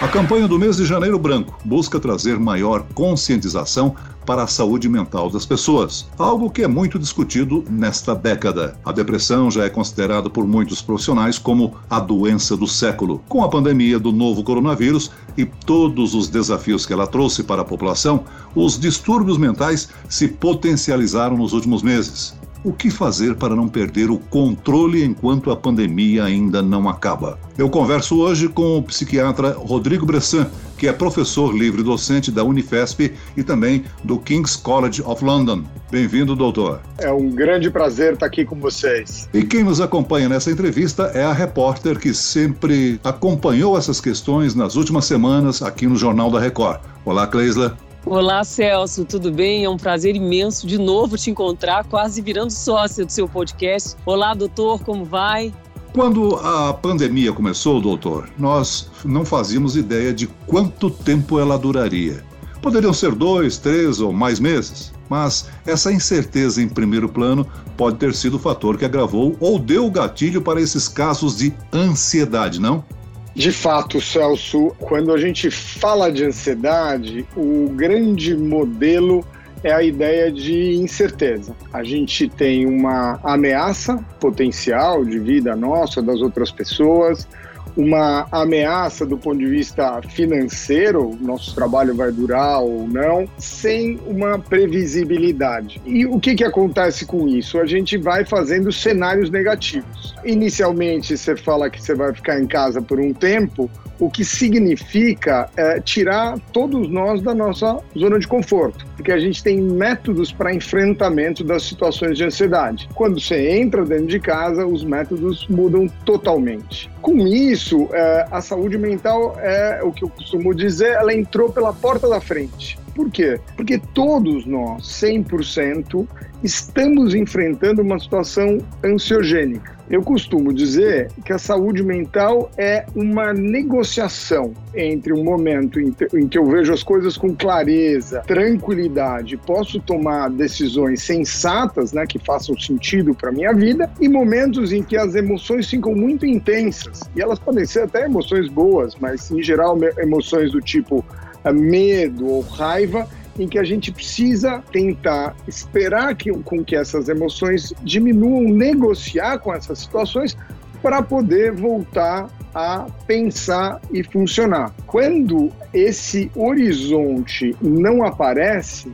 A campanha do mês de Janeiro Branco busca trazer maior conscientização para a saúde mental das pessoas, algo que é muito discutido nesta década. A depressão já é considerada por muitos profissionais como a doença do século. Com a pandemia do novo coronavírus e todos os desafios que ela trouxe para a população, os distúrbios mentais se potencializaram nos últimos meses. O que fazer para não perder o controle enquanto a pandemia ainda não acaba? Eu converso hoje com o psiquiatra Rodrigo Bressan, que é professor livre docente da Unifesp e também do King's College of London. Bem-vindo, doutor. É um grande prazer estar aqui com vocês. E quem nos acompanha nessa entrevista é a repórter que sempre acompanhou essas questões nas últimas semanas aqui no Jornal da Record. Olá, Cleisla. Olá, Celso, tudo bem? É um prazer imenso de novo te encontrar, quase virando sócia do seu podcast. Olá, doutor, como vai? Quando a pandemia começou, doutor, nós não fazíamos ideia de quanto tempo ela duraria. Poderiam ser dois, três ou mais meses, mas essa incerteza em primeiro plano pode ter sido o fator que agravou ou deu o gatilho para esses casos de ansiedade, não? De fato, Celso, quando a gente fala de ansiedade, o grande modelo é a ideia de incerteza. A gente tem uma ameaça potencial de vida nossa, das outras pessoas, uma ameaça do ponto de vista financeiro, nosso trabalho vai durar ou não, sem uma previsibilidade. E o que, que acontece com isso? A gente vai fazendo cenários negativos. Inicialmente, você fala que você vai ficar em casa por um tempo, o que significa é, tirar todos nós da nossa zona de conforto, porque a gente tem métodos para enfrentamento das situações de ansiedade. Quando você entra dentro de casa, os métodos mudam totalmente. Com isso, é, a saúde mental é o que eu costumo dizer, ela entrou pela porta da frente. Por quê? Porque todos nós, 100%, estamos enfrentando uma situação ansiogênica. Eu costumo dizer que a saúde mental é uma negociação entre um momento em que eu vejo as coisas com clareza, tranquilidade, posso tomar decisões sensatas, né, que façam sentido para minha vida, e momentos em que as emoções ficam muito intensas. E elas podem ser até emoções boas, mas em geral emoções do tipo medo ou raiva em que a gente precisa tentar esperar que, com que essas emoções diminuam, negociar com essas situações para poder voltar a pensar e funcionar. Quando esse horizonte não aparece,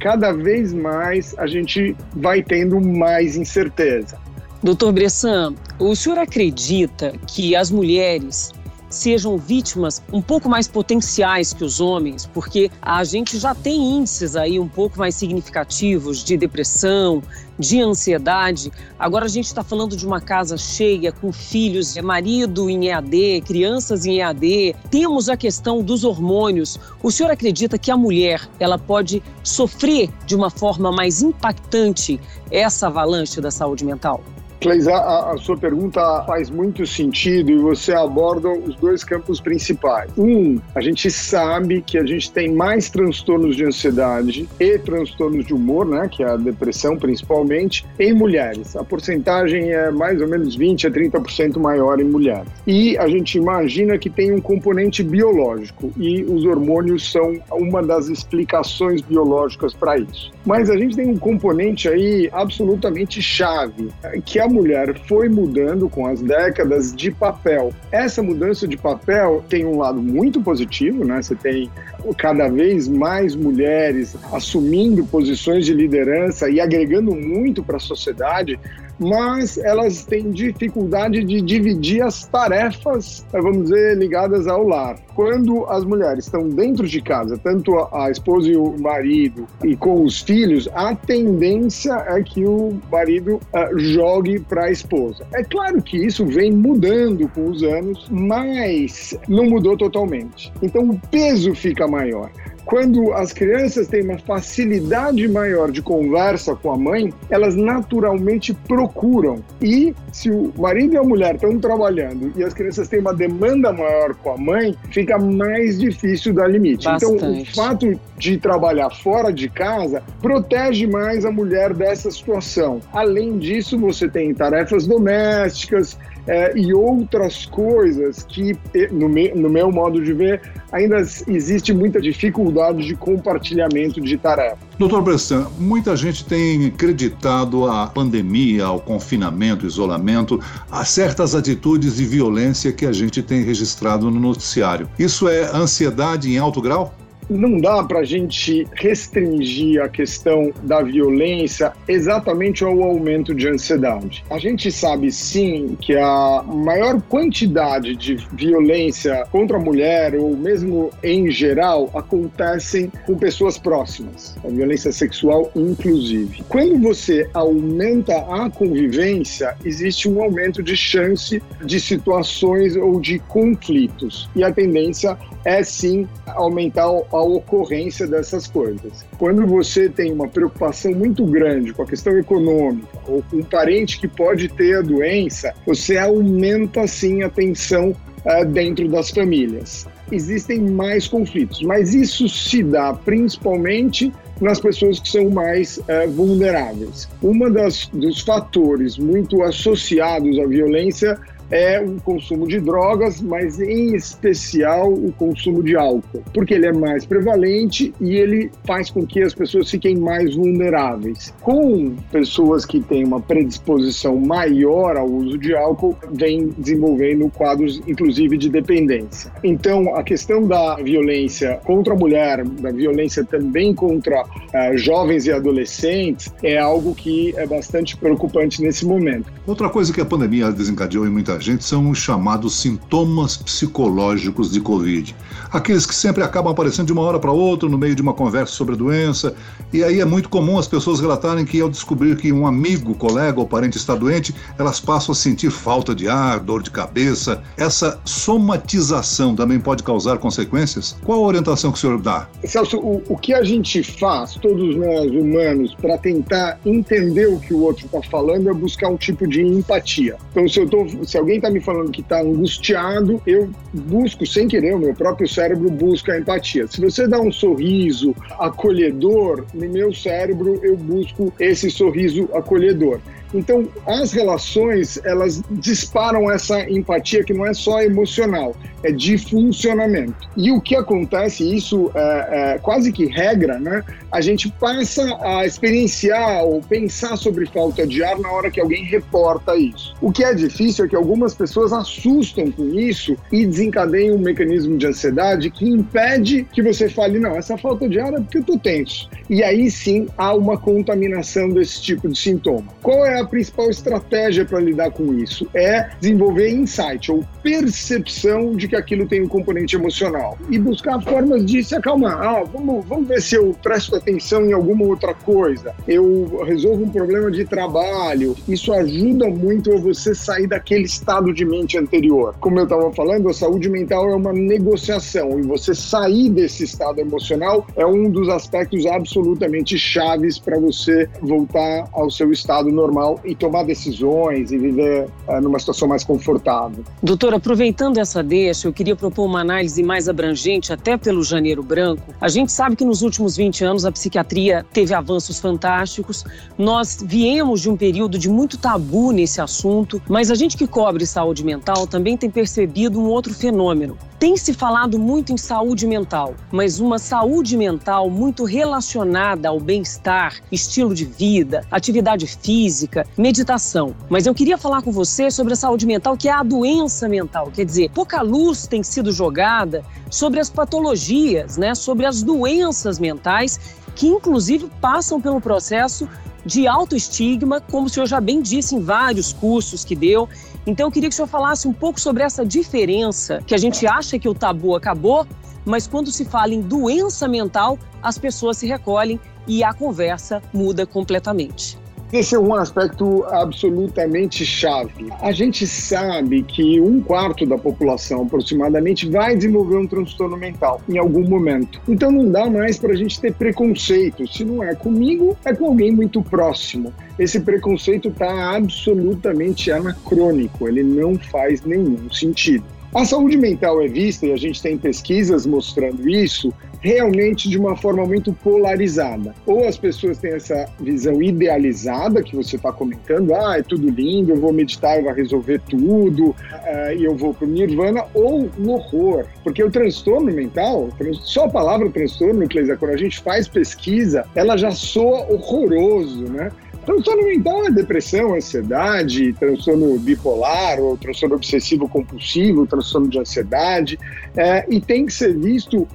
cada vez mais a gente vai tendo mais incerteza. Doutor Bressan, o senhor acredita que as mulheres sejam vítimas um pouco mais potenciais que os homens, porque a gente já tem índices aí um pouco mais significativos de depressão, de ansiedade. Agora a gente está falando de uma casa cheia com filhos, marido em EAD, crianças em EAD. Temos a questão dos hormônios. O senhor acredita que a mulher ela pode sofrer de uma forma mais impactante essa avalanche da saúde mental? Cleis, a, a, sua pergunta faz muito sentido e você aborda os dois campos principais. Um, a gente sabe que a gente tem mais transtornos de ansiedade e transtornos de humor, né, que é a depressão principalmente, em mulheres. A porcentagem é mais ou menos 20 a 30% maior em mulheres. E a gente imagina que tem um componente biológico e os hormônios são uma das explicações biológicas para isso. Mas a gente tem um componente aí absolutamente chave, que é mulher foi mudando com as décadas de papel. Essa mudança de papel tem um lado muito positivo, né? Você tem cada vez mais mulheres assumindo posições de liderança e agregando muito para a sociedade, mas elas têm dificuldade de dividir as tarefas, vamos dizer, ligadas ao lar. Quando as mulheres estão dentro de casa, tanto a esposa e o marido, e com os filhos, a tendência é que o marido uh, jogue para a esposa. É claro que isso vem mudando com os anos, mas não mudou totalmente. Então o peso fica maior. Quando as crianças têm uma facilidade maior de conversa com a mãe, elas naturalmente procuram. E se o marido e a mulher estão trabalhando e as crianças têm uma demanda maior com a mãe, fica mais difícil dar limite. Bastante. Então, o fato de trabalhar fora de casa protege mais a mulher dessa situação. Além disso, você tem tarefas domésticas, é, e outras coisas que, no, me, no meu modo de ver, ainda existe muita dificuldade de compartilhamento de tarefas. Doutor Bressan, muita gente tem acreditado à pandemia, ao confinamento, isolamento, a certas atitudes de violência que a gente tem registrado no noticiário. Isso é ansiedade em alto grau? Não dá para a gente restringir a questão da violência exatamente ao aumento de ansiedade. A gente sabe sim que a maior quantidade de violência contra a mulher, ou mesmo em geral, acontecem com pessoas próximas, a violência sexual inclusive. Quando você aumenta a convivência, existe um aumento de chance de situações ou de conflitos. E a tendência é sim aumentar a ocorrência dessas coisas. Quando você tem uma preocupação muito grande com a questão econômica ou com um parente que pode ter a doença, você aumenta sim a tensão uh, dentro das famílias. Existem mais conflitos, mas isso se dá principalmente nas pessoas que são mais uh, vulneráveis. Uma das dos fatores muito associados à violência é o consumo de drogas, mas em especial o consumo de álcool, porque ele é mais prevalente e ele faz com que as pessoas fiquem mais vulneráveis. Com pessoas que têm uma predisposição maior ao uso de álcool, vem desenvolvendo quadros, inclusive, de dependência. Então, a questão da violência contra a mulher, da violência também contra uh, jovens e adolescentes, é algo que é bastante preocupante nesse momento. Outra coisa que a pandemia desencadeou em muita gente são os chamados sintomas psicológicos de Covid. Aqueles que sempre acabam aparecendo de uma hora para outra no meio de uma conversa sobre a doença. E aí é muito comum as pessoas relatarem que ao descobrir que um amigo, colega ou parente está doente, elas passam a sentir falta de ar, dor de cabeça. Essa somatização também pode causar consequências? Qual a orientação que o senhor dá? Celso, o, o que a gente faz, todos nós humanos, para tentar entender o que o outro está falando é buscar um tipo de empatia. Então, se, eu tô, se alguém alguém está me falando que está angustiado, eu busco, sem querer, o meu próprio cérebro busca a empatia. Se você dá um sorriso acolhedor, no meu cérebro eu busco esse sorriso acolhedor. Então, as relações, elas disparam essa empatia que não é só emocional, é de funcionamento. E o que acontece, isso é, é quase que regra, né? A gente passa a experienciar ou pensar sobre falta de ar na hora que alguém reporta isso. O que é difícil é que algumas pessoas assustam com isso e desencadeiam um mecanismo de ansiedade que impede que você fale, não, essa falta de ar é porque eu tô tenso. E aí sim há uma contaminação desse tipo de sintoma. Qual é a principal estratégia para lidar com isso? É desenvolver insight ou percepção de que aquilo tem um componente emocional e buscar formas de se acalmar. Ah, vamos, vamos ver se eu presto atenção em alguma outra coisa. Eu resolvo um problema de trabalho. Isso ajuda muito a você sair daquele estado de mente anterior. Como eu estava falando, a saúde mental é uma negociação e você sair desse estado emocional é um dos aspectos absolutamente chaves para você voltar ao seu estado normal e tomar decisões e viver uh, numa situação mais confortável. Doutor, aproveitando essa deixa, eu queria propor uma análise mais abrangente, até pelo Janeiro Branco. A gente sabe que nos últimos 20 anos a psiquiatria teve avanços fantásticos. Nós viemos de um período de muito tabu nesse assunto, mas a gente que cobre saúde mental também tem percebido um outro fenômeno. Tem se falado muito em saúde mental, mas uma saúde mental muito relacionada ao bem-estar, estilo de vida, atividade física, meditação. Mas eu queria falar com você sobre a saúde mental, que é a doença mental. Quer dizer, pouca luz tem sido jogada sobre as patologias, né, sobre as doenças mentais que inclusive passam pelo processo de autoestigma, como o senhor já bem disse em vários cursos que deu. Então eu queria que o senhor falasse um pouco sobre essa diferença, que a gente acha que o tabu acabou, mas quando se fala em doença mental, as pessoas se recolhem e a conversa muda completamente. Esse é um aspecto absolutamente chave. A gente sabe que um quarto da população, aproximadamente, vai desenvolver um transtorno mental em algum momento. Então não dá mais para a gente ter preconceito. Se não é comigo, é com alguém muito próximo. Esse preconceito está absolutamente anacrônico, ele não faz nenhum sentido. A saúde mental é vista, e a gente tem pesquisas mostrando isso, realmente de uma forma muito polarizada. Ou as pessoas têm essa visão idealizada que você está comentando, ah, é tudo lindo, eu vou meditar e vai resolver tudo, uh, e eu vou para o nirvana, ou o horror. Porque o transtorno mental, só a palavra transtorno, Cleisa, quando a gente faz pesquisa, ela já soa horroroso, né? Transtorno mental é depressão, ansiedade, transtorno bipolar ou transtorno obsessivo compulsivo, transtorno de ansiedade, é, e tem que ser visto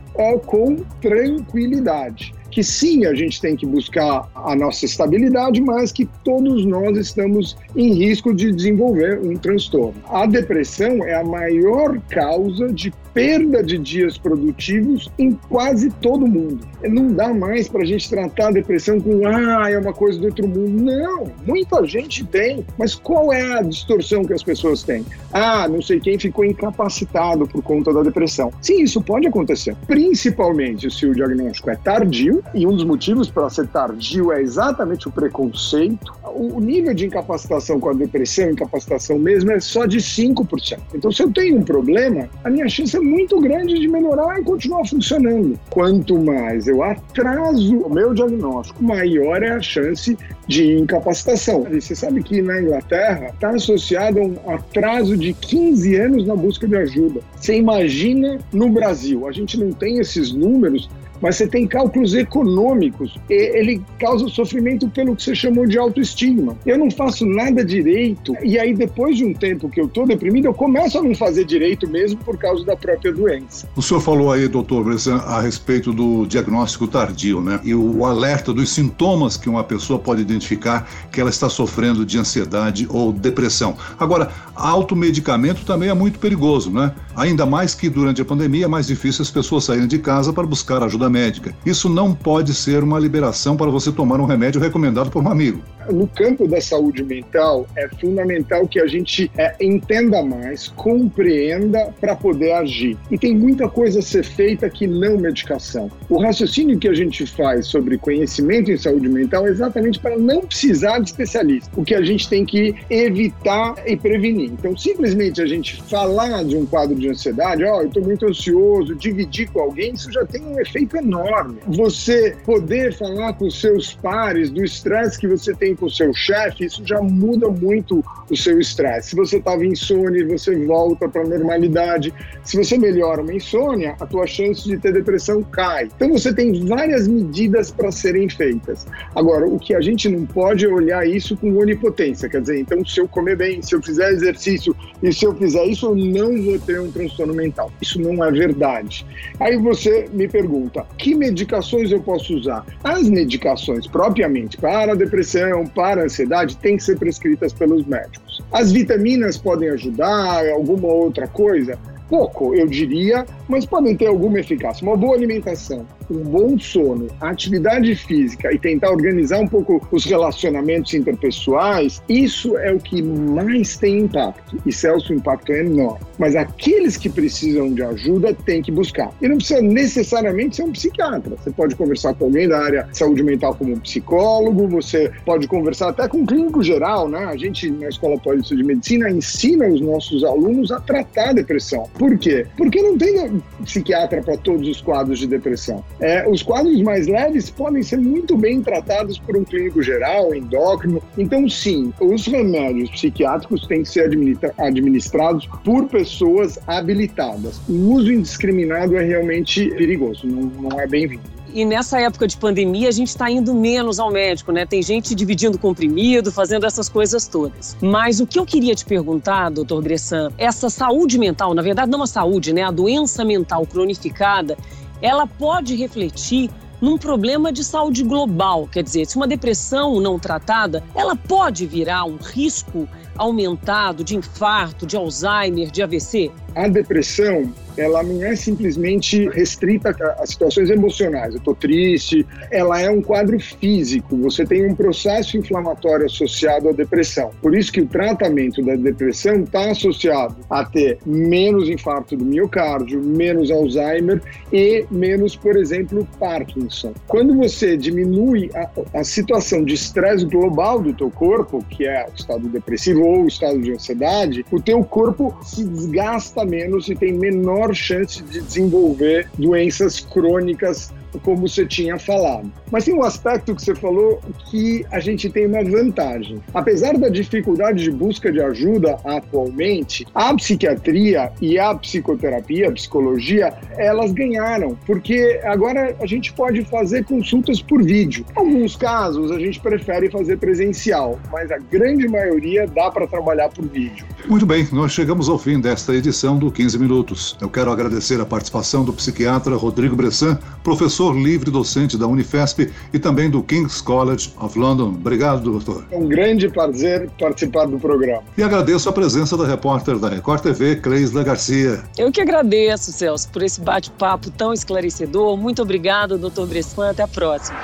com tranquilidade que sim, a gente tem que buscar a nossa estabilidade, mas que todos nós estamos em risco de desenvolver um transtorno. A depressão é a maior causa de perda de dias produtivos em quase todo mundo. Não dá mais para a gente tratar a depressão com, ah, é uma coisa do outro mundo. Não, muita gente tem, mas qual é a distorção que as pessoas têm? Ah, não sei quem ficou incapacitado por conta da depressão. Sim, isso pode acontecer, principalmente se o diagnóstico é tardio, e um dos motivos para ser tardio é exatamente o preconceito. O nível de incapacitação com a depressão, incapacitação mesmo, é só de 5%. Então, se eu tenho um problema, a minha chance é muito grande de melhorar e continuar funcionando. Quanto mais eu atraso o meu diagnóstico, maior é a chance de incapacitação. E você sabe que na Inglaterra está associado a um atraso de 15 anos na busca de ajuda. Você imagina no Brasil, a gente não tem esses números, mas você tem cálculos econômicos. ele causa sofrimento pelo que você chamou de autoestima. Eu não faço nada direito, e aí depois de um tempo que eu estou deprimido, eu começo a não fazer direito mesmo por causa da própria doença. O senhor falou aí, doutor Bressan, a respeito do diagnóstico tardio, né? E o alerta dos sintomas que uma pessoa pode identificar que ela está sofrendo de ansiedade ou depressão. Agora, automedicamento também é muito perigoso, né? Ainda mais que durante a pandemia é mais difícil as pessoas saírem de casa para buscar ajuda médica. Isso não pode ser uma liberação para você tomar um remédio recomendado por um amigo no campo da saúde mental, é fundamental que a gente é, entenda mais, compreenda para poder agir. E tem muita coisa a ser feita que não medicação. O raciocínio que a gente faz sobre conhecimento em saúde mental é exatamente para não precisar de especialista. O que a gente tem que evitar e prevenir. Então, simplesmente a gente falar de um quadro de ansiedade, ó, oh, eu estou muito ansioso, dividir com alguém, isso já tem um efeito enorme. Você poder falar com seus pares do estresse que você tem com o seu chefe, isso já muda muito o seu estresse. Se você estava insônia, você volta para a normalidade. Se você melhora uma insônia, a tua chance de ter depressão cai. Então você tem várias medidas para serem feitas. Agora, o que a gente não pode é olhar isso com onipotência, quer dizer, então se eu comer bem, se eu fizer exercício e se eu fizer isso, eu não vou ter um transtorno mental. Isso não é verdade. Aí você me pergunta, que medicações eu posso usar? As medicações propriamente para a depressão, para a ansiedade têm que ser prescritas pelos médicos. As vitaminas podem ajudar, alguma outra coisa? Pouco, eu diria, mas podem ter alguma eficácia. Uma boa alimentação, um bom sono, atividade física e tentar organizar um pouco os relacionamentos interpessoais, isso é o que mais tem impacto. E Celso, o impacto é enorme. Mas aqueles que precisam de ajuda têm que buscar. E não precisa necessariamente ser um psiquiatra. Você pode conversar com alguém da área de saúde mental como um psicólogo, você pode conversar até com um clínico geral, né? A gente, na Escola Paulista de Medicina, ensina os nossos alunos a tratar a depressão. Por quê? Porque não tem psiquiatra para todos os quadros de depressão. É, os quadros mais leves podem ser muito bem tratados por um clínico geral, endócrino. Então, sim, os remédios psiquiátricos têm que ser administrados por pessoas habilitadas. O uso indiscriminado é realmente perigoso, não, não é bem-vindo. E nessa época de pandemia, a gente está indo menos ao médico, né? Tem gente dividindo comprimido, fazendo essas coisas todas. Mas o que eu queria te perguntar, doutor Bressan, essa saúde mental, na verdade, não a saúde, né? A doença mental cronificada, ela pode refletir num problema de saúde global. Quer dizer, se uma depressão não tratada, ela pode virar um risco aumentado de infarto, de Alzheimer, de AVC? a depressão ela não é simplesmente restrita a situações emocionais. Eu estou triste. Ela é um quadro físico. Você tem um processo inflamatório associado à depressão. Por isso que o tratamento da depressão está associado a ter menos infarto do miocárdio, menos Alzheimer e menos, por exemplo, Parkinson. Quando você diminui a, a situação de estresse global do teu corpo, que é o estado depressivo ou o estado de ansiedade, o teu corpo se desgasta menos e tem menor menor chance de desenvolver doenças crônicas como você tinha falado. Mas tem um aspecto que você falou que a gente tem uma vantagem. Apesar da dificuldade de busca de ajuda atualmente, a psiquiatria e a psicoterapia, a psicologia, elas ganharam, porque agora a gente pode fazer consultas por vídeo. Em alguns casos a gente prefere fazer presencial, mas a grande maioria dá para trabalhar por vídeo. Muito bem, nós chegamos ao fim desta edição do 15 Minutos. Eu quero agradecer a participação do psiquiatra Rodrigo Bressan, professor livre docente da Unifesp e também do King's College of London. Obrigado, doutor. É um grande prazer participar do programa. E agradeço a presença da repórter da Record TV, Cleisla Garcia. Eu que agradeço, Celso, por esse bate-papo tão esclarecedor. Muito obrigado, doutor Bressan. Até a próxima.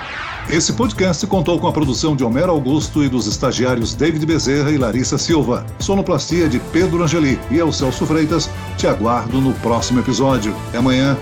Esse podcast contou com a produção de Homero Augusto e dos estagiários David Bezerra e Larissa Silva. Sonoplastia de Pedro Angeli. E eu, Celso Freitas, te aguardo no próximo episódio. Até amanhã.